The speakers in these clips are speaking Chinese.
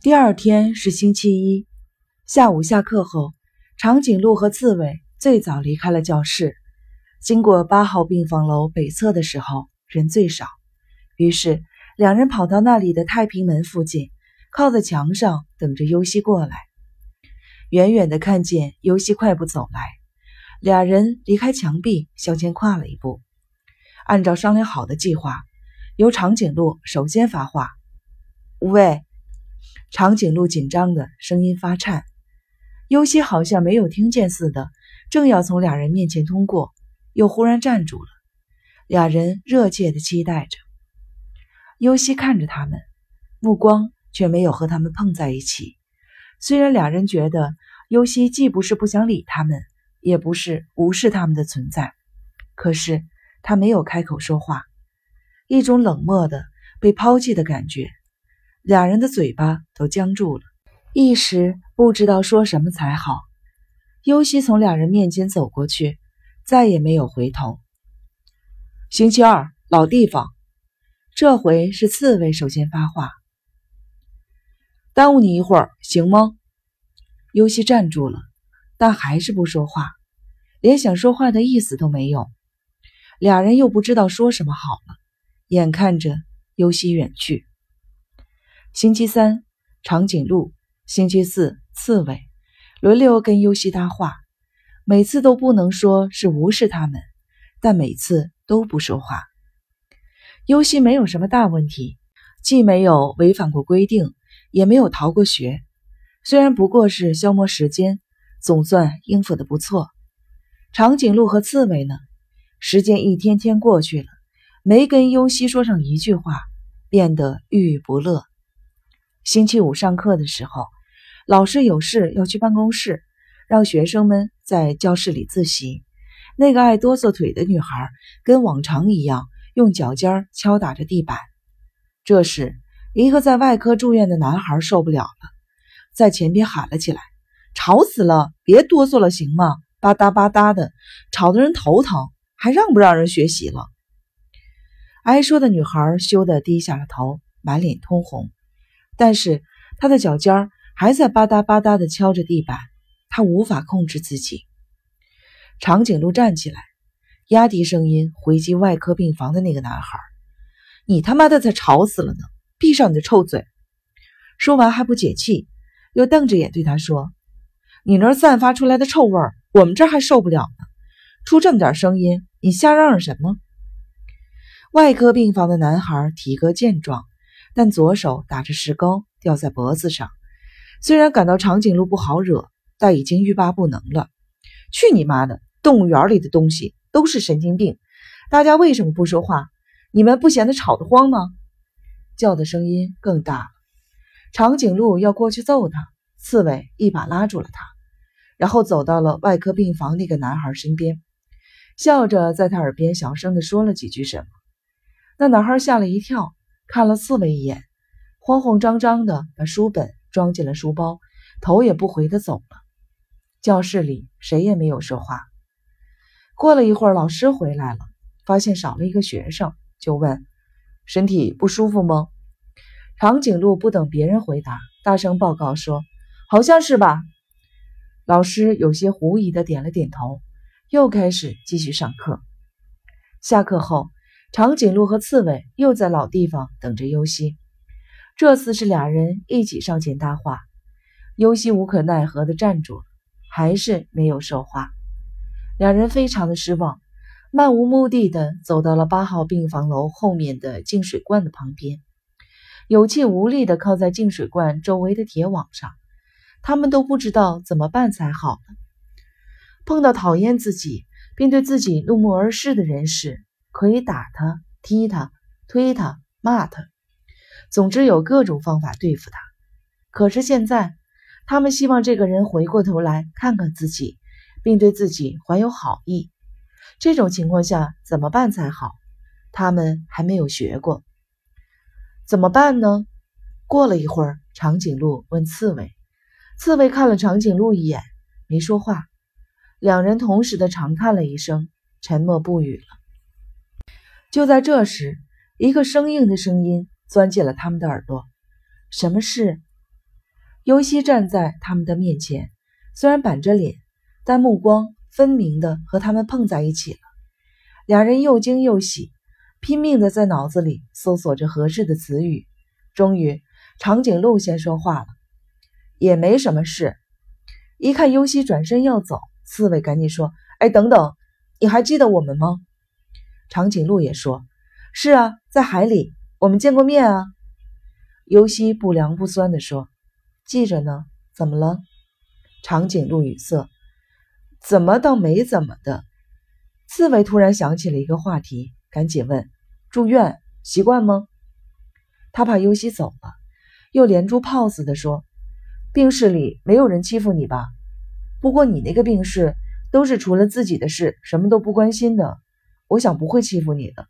第二天是星期一下午，下课后，长颈鹿和刺猬最早离开了教室。经过八号病房楼北侧的时候，人最少，于是两人跑到那里的太平门附近，靠在墙上等着尤西过来。远远的看见尤西快步走来，俩人离开墙壁，向前跨了一步。按照商量好的计划，由长颈鹿首先发话：“喂。”长颈鹿紧张的声音发颤，尤西好像没有听见似的，正要从俩人面前通过，又忽然站住了。俩人热切的期待着。尤西看着他们，目光却没有和他们碰在一起。虽然俩人觉得尤西既不是不想理他们，也不是无视他们的存在，可是他没有开口说话，一种冷漠的被抛弃的感觉。俩人的嘴巴都僵住了，一时不知道说什么才好。尤西从两人面前走过去，再也没有回头。星期二，老地方。这回是刺猬首先发话：“耽误你一会儿，行吗？”尤西站住了，但还是不说话，连想说话的意思都没有。俩人又不知道说什么好了，眼看着尤西远去。星期三，长颈鹿；星期四，刺猬，轮流跟尤西搭话。每次都不能说是无视他们，但每次都不说话。尤西没有什么大问题，既没有违反过规定，也没有逃过学。虽然不过是消磨时间，总算应付的不错。长颈鹿和刺猬呢？时间一天天过去了，没跟尤西说上一句话，变得郁郁不乐。星期五上课的时候，老师有事要去办公室，让学生们在教室里自习。那个爱哆嗦腿的女孩跟往常一样，用脚尖敲打着地板。这时，一个在外科住院的男孩受不了了，在前边喊了起来：“吵死了！别哆嗦了，行吗？吧嗒吧嗒的，吵得人头疼，还让不让人学习了？”挨说的女孩羞得低下了头，满脸通红。但是他的脚尖还在吧嗒吧嗒地敲着地板，他无法控制自己。长颈鹿站起来，压低声音回击外科病房的那个男孩：“你他妈的才吵死了呢！闭上你的臭嘴！”说完还不解气，又瞪着眼对他说：“你那儿散发出来的臭味儿，我们这儿还受不了呢。出这么点声音，你瞎嚷嚷什么？”外科病房的男孩体格健壮。但左手打着石膏吊在脖子上，虽然感到长颈鹿不好惹，但已经欲罢不能了。去你妈的！动物园里的东西都是神经病！大家为什么不说话？你们不嫌得吵得慌吗？叫的声音更大了。长颈鹿要过去揍他，刺猬一把拉住了他，然后走到了外科病房那个男孩身边，笑着在他耳边小声地说了几句什么。那男孩吓了一跳。看了刺猬一眼，慌慌张张的把书本装进了书包，头也不回的走了。教室里谁也没有说话。过了一会儿，老师回来了，发现少了一个学生，就问：“身体不舒服吗？”长颈鹿不等别人回答，大声报告说：“好像是吧。”老师有些狐疑的点了点头，又开始继续上课。下课后。长颈鹿和刺猬又在老地方等着尤西，这次是俩人一起上前搭话。尤西无可奈何地站住了，还是没有说话。两人非常的失望，漫无目的地走到了八号病房楼后面的净水罐的旁边，有气无力地靠在净水罐周围的铁网上。他们都不知道怎么办才好呢。碰到讨厌自己并对自己怒目而视的人时，可以打他、踢他、推他、骂他，总之有各种方法对付他。可是现在，他们希望这个人回过头来看看自己，并对自己怀有好意。这种情况下怎么办才好？他们还没有学过，怎么办呢？过了一会儿，长颈鹿问刺猬，刺猬看了长颈鹿一眼，没说话。两人同时的长叹了一声，沉默不语了。就在这时，一个生硬的声音钻进了他们的耳朵：“什么事？”尤西站在他们的面前，虽然板着脸，但目光分明的和他们碰在一起了。两人又惊又喜，拼命的在脑子里搜索着合适的词语。终于，长颈鹿先说话了：“也没什么事。”一看尤西转身要走，刺猬赶紧说：“哎，等等，你还记得我们吗？”长颈鹿也说：“是啊，在海里，我们见过面啊。”尤西不凉不酸地说：“记着呢，怎么了？”长颈鹿语塞：“怎么倒没怎么的。”刺猬突然想起了一个话题，赶紧问：“住院习惯吗？”他怕尤西走了，又连珠炮似的说：“病室里没有人欺负你吧？不过你那个病室都是除了自己的事什么都不关心的，我想不会欺负你的。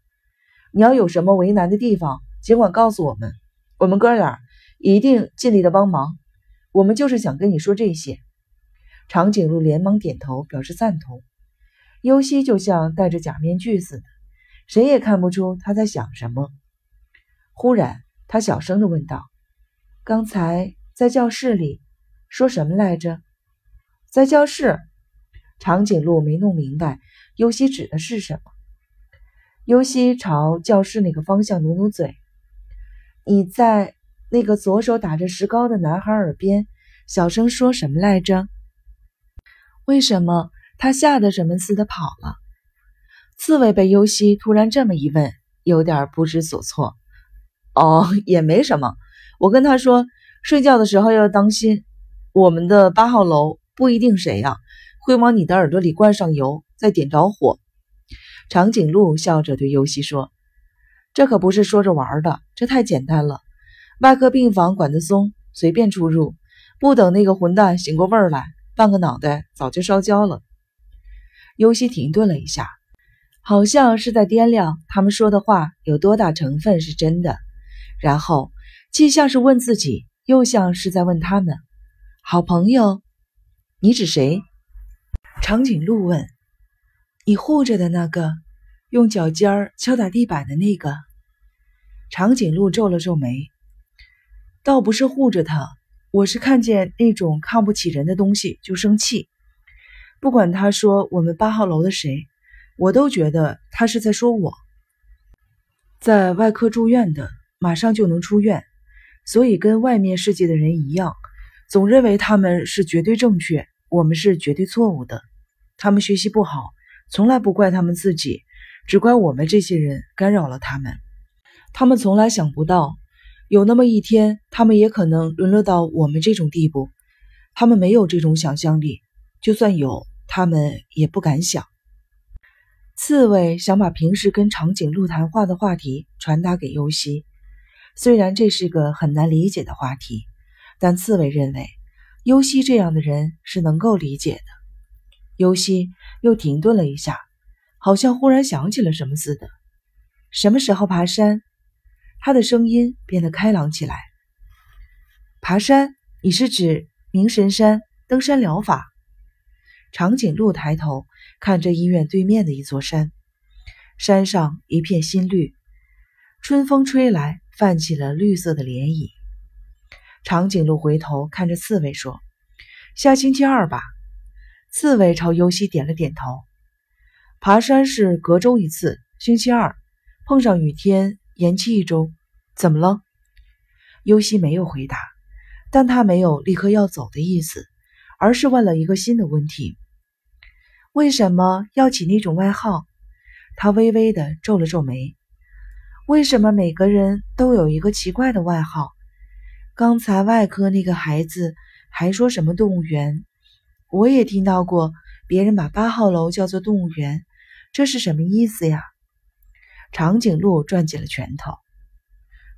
你要有什么为难的地方，尽管告诉我们。”我们哥俩一定尽力的帮忙。我们就是想跟你说这些。长颈鹿连忙点头表示赞同。尤西就像戴着假面具似的，谁也看不出他在想什么。忽然，他小声的问道：“刚才在教室里说什么来着？”在教室，长颈鹿没弄明白尤西指的是什么。尤西朝教室那个方向努努嘴。你在那个左手打着石膏的男孩耳边小声说什么来着？为什么他吓得什么似的跑了？刺猬被尤西突然这么一问，有点不知所措。哦，也没什么。我跟他说，睡觉的时候要当心，我们的八号楼不一定谁呀会往你的耳朵里灌上油，再点着火。长颈鹿笑着对尤西说。这可不是说着玩的，这太简单了。外科病房管得松，随便出入，不等那个混蛋醒过味儿来，半个脑袋早就烧焦了。尤西停顿了一下，好像是在掂量他们说的话有多大成分是真的，然后既像是问自己，又像是在问他们：“好朋友，你指谁？”长颈鹿问：“你护着的那个，用脚尖儿敲打地板的那个。”长颈鹿皱了皱眉，倒不是护着他，我是看见那种看不起人的东西就生气。不管他说我们八号楼的谁，我都觉得他是在说我。在外科住院的马上就能出院，所以跟外面世界的人一样，总认为他们是绝对正确，我们是绝对错误的。他们学习不好，从来不怪他们自己，只怪我们这些人干扰了他们。他们从来想不到，有那么一天，他们也可能沦落到我们这种地步。他们没有这种想象力，就算有，他们也不敢想。刺猬想把平时跟长颈鹿谈话的话题传达给尤西，虽然这是个很难理解的话题，但刺猬认为尤西这样的人是能够理解的。尤西又停顿了一下，好像忽然想起了什么似的。什么时候爬山？他的声音变得开朗起来。爬山，你是指明神山登山疗法？长颈鹿抬头看着医院对面的一座山，山上一片新绿，春风吹来，泛起了绿色的涟漪。长颈鹿回头看着刺猬说：“下星期二吧。”刺猬朝尤西点了点头。爬山是隔周一次，星期二碰上雨天。延期一周，怎么了？尤西没有回答，但他没有立刻要走的意思，而是问了一个新的问题：为什么要起那种外号？他微微的皱了皱眉。为什么每个人都有一个奇怪的外号？刚才外科那个孩子还说什么动物园，我也听到过别人把八号楼叫做动物园，这是什么意思呀？长颈鹿攥紧了拳头，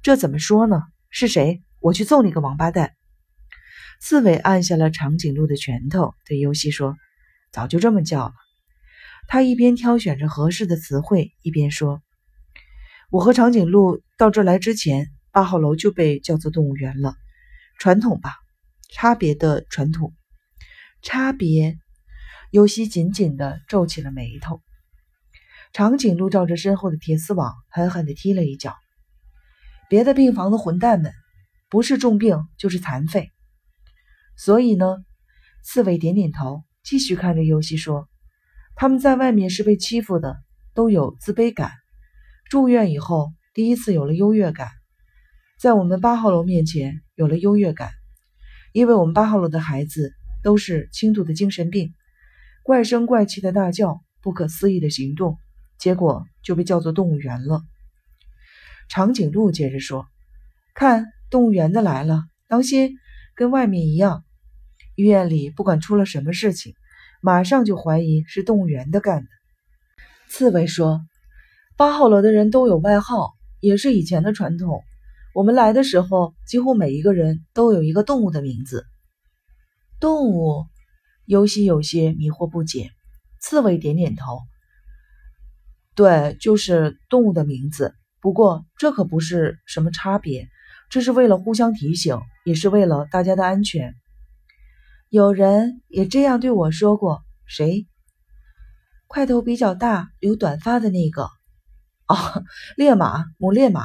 这怎么说呢？是谁？我去揍你个王八蛋！刺猬按下了长颈鹿的拳头，对尤西说：“早就这么叫了。”他一边挑选着合适的词汇，一边说：“我和长颈鹿到这来之前，八号楼就被叫做动物园了。传统吧，差别的传统，差别。”尤西紧紧地皱起了眉头。长颈鹿照着身后的铁丝网，狠狠地踢了一脚。别的病房的混蛋们，不是重病就是残废。所以呢？刺猬点点头，继续看着尤西说：“他们在外面是被欺负的，都有自卑感。住院以后，第一次有了优越感，在我们八号楼面前有了优越感，因为我们八号楼的孩子都是轻度的精神病，怪声怪气的大叫，不可思议的行动，结果就被叫做动物园了。”长颈鹿接着说：“看，动物园的来了，当心，跟外面一样。”医院里不管出了什么事情，马上就怀疑是动物园的干的。刺猬说：“八号楼的人都有外号，也是以前的传统。我们来的时候，几乎每一个人都有一个动物的名字。”动物，尤西有些迷惑不解。刺猬点点头：“对，就是动物的名字。不过这可不是什么差别，这是为了互相提醒，也是为了大家的安全。”有人也这样对我说过。谁？块头比较大、留短发的那个。哦，烈马，母烈马。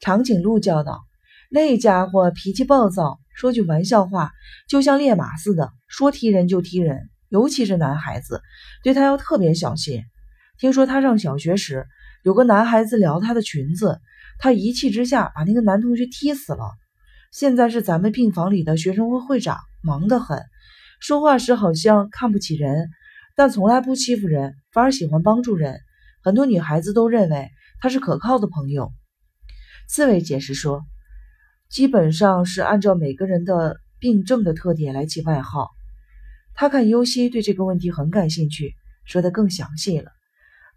长颈鹿叫道：“那家伙脾气暴躁，说句玩笑话就像烈马似的，说踢人就踢人，尤其是男孩子，对他要特别小心。听说他上小学时，有个男孩子撩他的裙子，他一气之下把那个男同学踢死了。现在是咱们病房里的学生会会长。”忙得很，说话时好像看不起人，但从来不欺负人，反而喜欢帮助人。很多女孩子都认为他是可靠的朋友。刺猬解释说，基本上是按照每个人的病症的特点来起外号。他看尤西对这个问题很感兴趣，说得更详细了。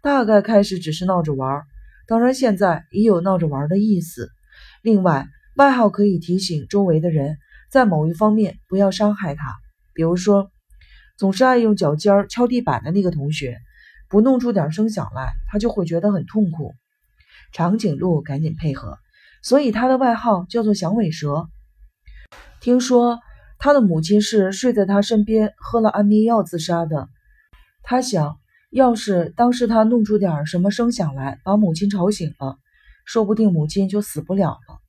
大概开始只是闹着玩，当然现在也有闹着玩的意思。另外，外号可以提醒周围的人。在某一方面不要伤害他，比如说，总是爱用脚尖敲地板的那个同学，不弄出点声响来，他就会觉得很痛苦。长颈鹿赶紧配合，所以他的外号叫做响尾蛇。听说他的母亲是睡在他身边喝了安眠药自杀的。他想要是当时他弄出点什么声响来，把母亲吵醒了，说不定母亲就死不了了。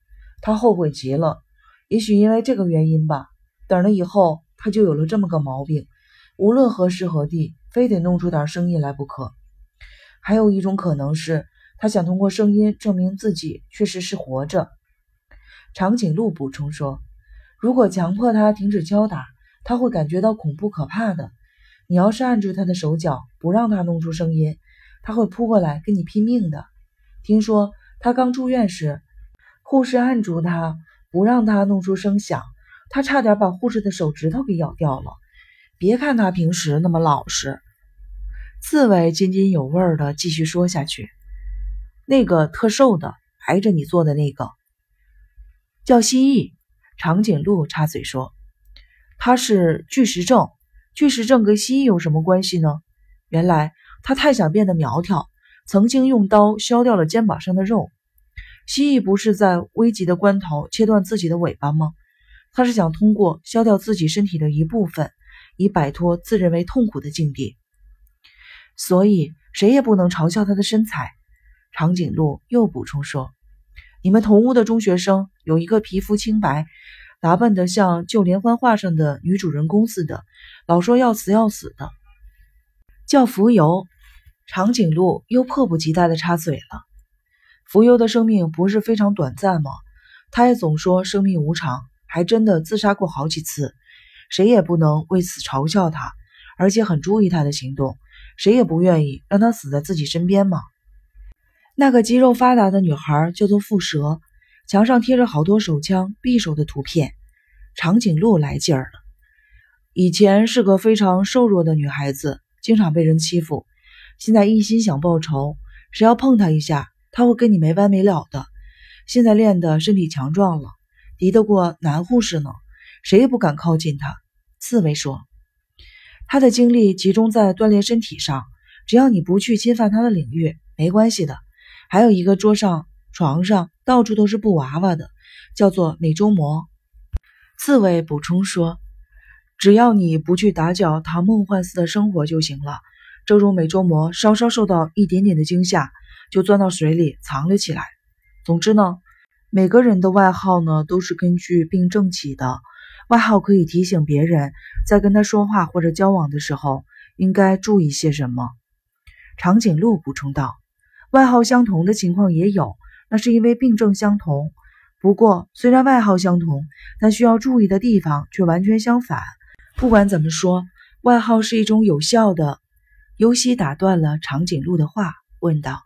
他后悔极了。也许因为这个原因吧，等了以后他就有了这么个毛病，无论何时何地，非得弄出点声音来不可。还有一种可能是，他想通过声音证明自己确实是活着。长颈鹿补充说：“如果强迫他停止敲打，他会感觉到恐怖可怕的。你要是按住他的手脚，不让他弄出声音，他会扑过来跟你拼命的。听说他刚住院时，护士按住他。”不让他弄出声响，他差点把护士的手指头给咬掉了。别看他平时那么老实，刺猬津津有味的继续说下去：“那个特瘦的，挨着你坐的那个，叫蜥蜴。”长颈鹿插嘴说：“他是巨石症，巨石症跟蜥蜴有什么关系呢？原来他太想变得苗条，曾经用刀削掉了肩膀上的肉。”蜥蜴不是在危急的关头切断自己的尾巴吗？他是想通过削掉自己身体的一部分，以摆脱自认为痛苦的境地。所以谁也不能嘲笑他的身材。长颈鹿又补充说：“你们同屋的中学生有一个皮肤清白，打扮得像旧连环画上的女主人公似的，老说要死要死的，叫浮游。”长颈鹿又迫不及待地插嘴了。浮游的生命不是非常短暂吗？他也总说生命无常，还真的自杀过好几次。谁也不能为此嘲笑他，而且很注意他的行动。谁也不愿意让他死在自己身边嘛。那个肌肉发达的女孩叫做蝮蛇，墙上贴着好多手枪、匕首的图片。长颈鹿来劲儿了。以前是个非常瘦弱的女孩子，经常被人欺负，现在一心想报仇，谁要碰她一下。他会跟你没完没了的。现在练的身体强壮了，敌得过男护士呢，谁也不敢靠近他。刺猬说：“他的精力集中在锻炼身体上，只要你不去侵犯他的领域，没关系的。”还有一个桌上、床上到处都是布娃娃的，叫做美洲魔。刺猬补充说：“只要你不去打搅他梦幻似的生活就行了。正如美洲魔稍稍受到一点点的惊吓。”就钻到水里藏了起来。总之呢，每个人的外号呢都是根据病症起的。外号可以提醒别人在跟他说话或者交往的时候应该注意些什么。长颈鹿补充道：“外号相同的情况也有，那是因为病症相同。不过，虽然外号相同，但需要注意的地方却完全相反。不管怎么说，外号是一种有效的。”尤西打断了长颈鹿的话，问道：“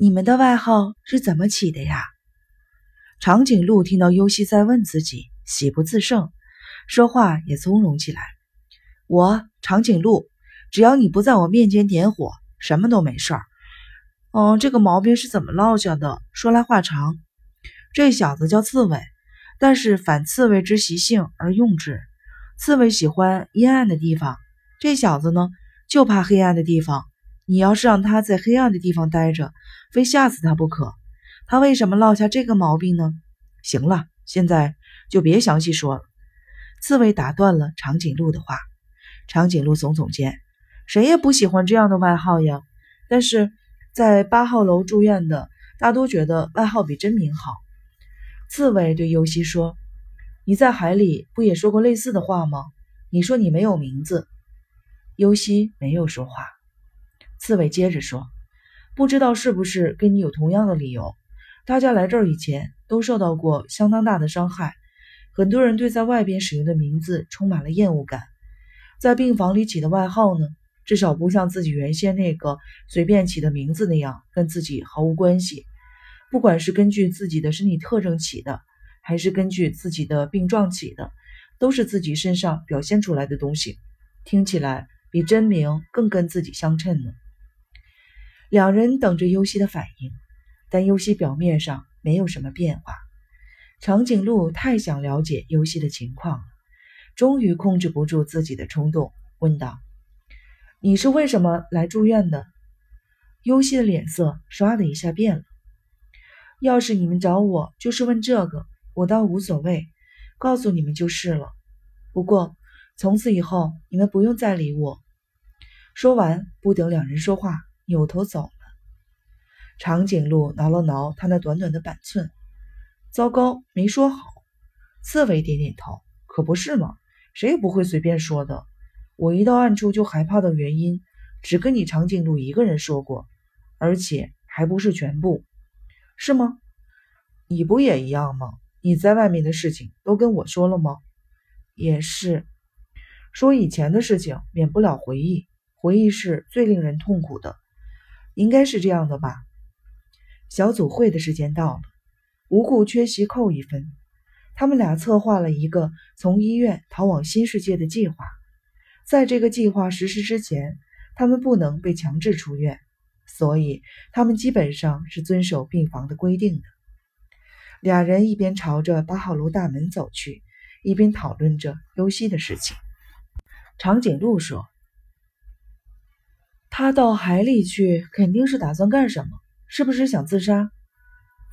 你们的外号是怎么起的呀？”长颈鹿听到尤西在问自己，喜不自胜，说话也从容起来：“我长颈鹿，只要你不在我面前点火。”什么都没事儿，嗯，这个毛病是怎么落下的？说来话长。这小子叫刺猬，但是反刺猬之习性而用之。刺猬喜欢阴暗的地方，这小子呢就怕黑暗的地方。你要是让他在黑暗的地方待着，非吓死他不可。他为什么落下这个毛病呢？行了，现在就别详细说了。刺猬打断了长颈鹿的话。长颈鹿耸耸肩。谁也不喜欢这样的外号呀，但是在八号楼住院的大多觉得外号比真名好。刺猬对尤西说：“你在海里不也说过类似的话吗？你说你没有名字。”尤西没有说话。刺猬接着说：“不知道是不是跟你有同样的理由？大家来这儿以前都受到过相当大的伤害，很多人对在外边使用的名字充满了厌恶感。在病房里起的外号呢？”至少不像自己原先那个随便起的名字那样跟自己毫无关系。不管是根据自己的身体特征起的，还是根据自己的病状起的，都是自己身上表现出来的东西，听起来比真名更跟自己相称呢。两人等着尤西的反应，但尤西表面上没有什么变化。长颈鹿太想了解尤西的情况了，终于控制不住自己的冲动，问道。你是为什么来住院的？尤西的脸色唰的一下变了。要是你们找我就是问这个，我倒无所谓，告诉你们就是了。不过从此以后你们不用再理我。说完，不等两人说话，扭头走了。长颈鹿挠了挠他那短短的板寸，糟糕，没说好。刺猬点点头，可不是嘛，谁也不会随便说的。我一到暗处就害怕的原因，只跟你长颈鹿一个人说过，而且还不是全部，是吗？你不也一样吗？你在外面的事情都跟我说了吗？也是，说以前的事情免不了回忆，回忆是最令人痛苦的，应该是这样的吧？小组会的时间到了，无故缺席扣一分。他们俩策划了一个从医院逃往新世界的计划。在这个计划实施之前，他们不能被强制出院，所以他们基本上是遵守病房的规定的。俩人一边朝着八号楼大门走去，一边讨论着尤西的事情。长颈鹿说：“他到海里去，肯定是打算干什么？是不是想自杀？”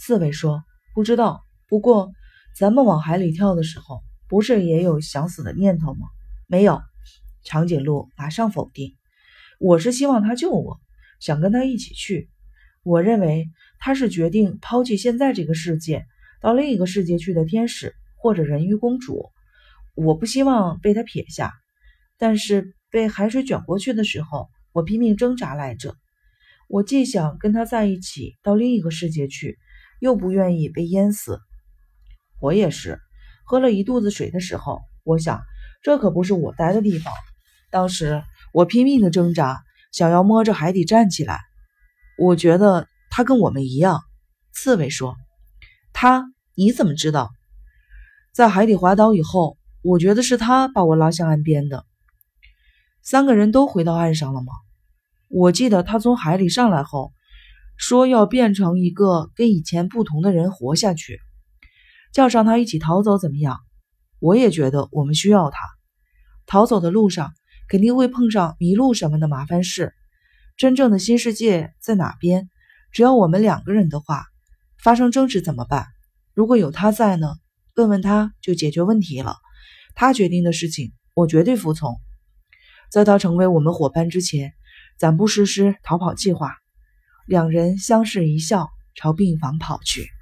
刺猬说：“不知道。不过咱们往海里跳的时候，不是也有想死的念头吗？没有。”长颈鹿马上否定：“我是希望他救我，想跟他一起去。我认为他是决定抛弃现在这个世界，到另一个世界去的天使或者人鱼公主。我不希望被他撇下，但是被海水卷过去的时候，我拼命挣扎来着。我既想跟他在一起到另一个世界去，又不愿意被淹死。我也是，喝了一肚子水的时候，我想这可不是我待的地方。”当时我拼命的挣扎，想要摸着海底站起来。我觉得他跟我们一样。刺猬说：“他？你怎么知道？在海底滑倒以后，我觉得是他把我拉向岸边的。三个人都回到岸上了吗？我记得他从海里上来后，说要变成一个跟以前不同的人活下去。叫上他一起逃走怎么样？我也觉得我们需要他。逃走的路上。”肯定会碰上迷路什么的麻烦事。真正的新世界在哪边？只要我们两个人的话，发生争执怎么办？如果有他在呢？问问他就解决问题了。他决定的事情，我绝对服从。在他成为我们伙伴之前，暂不实施逃跑计划。两人相视一笑，朝病房跑去。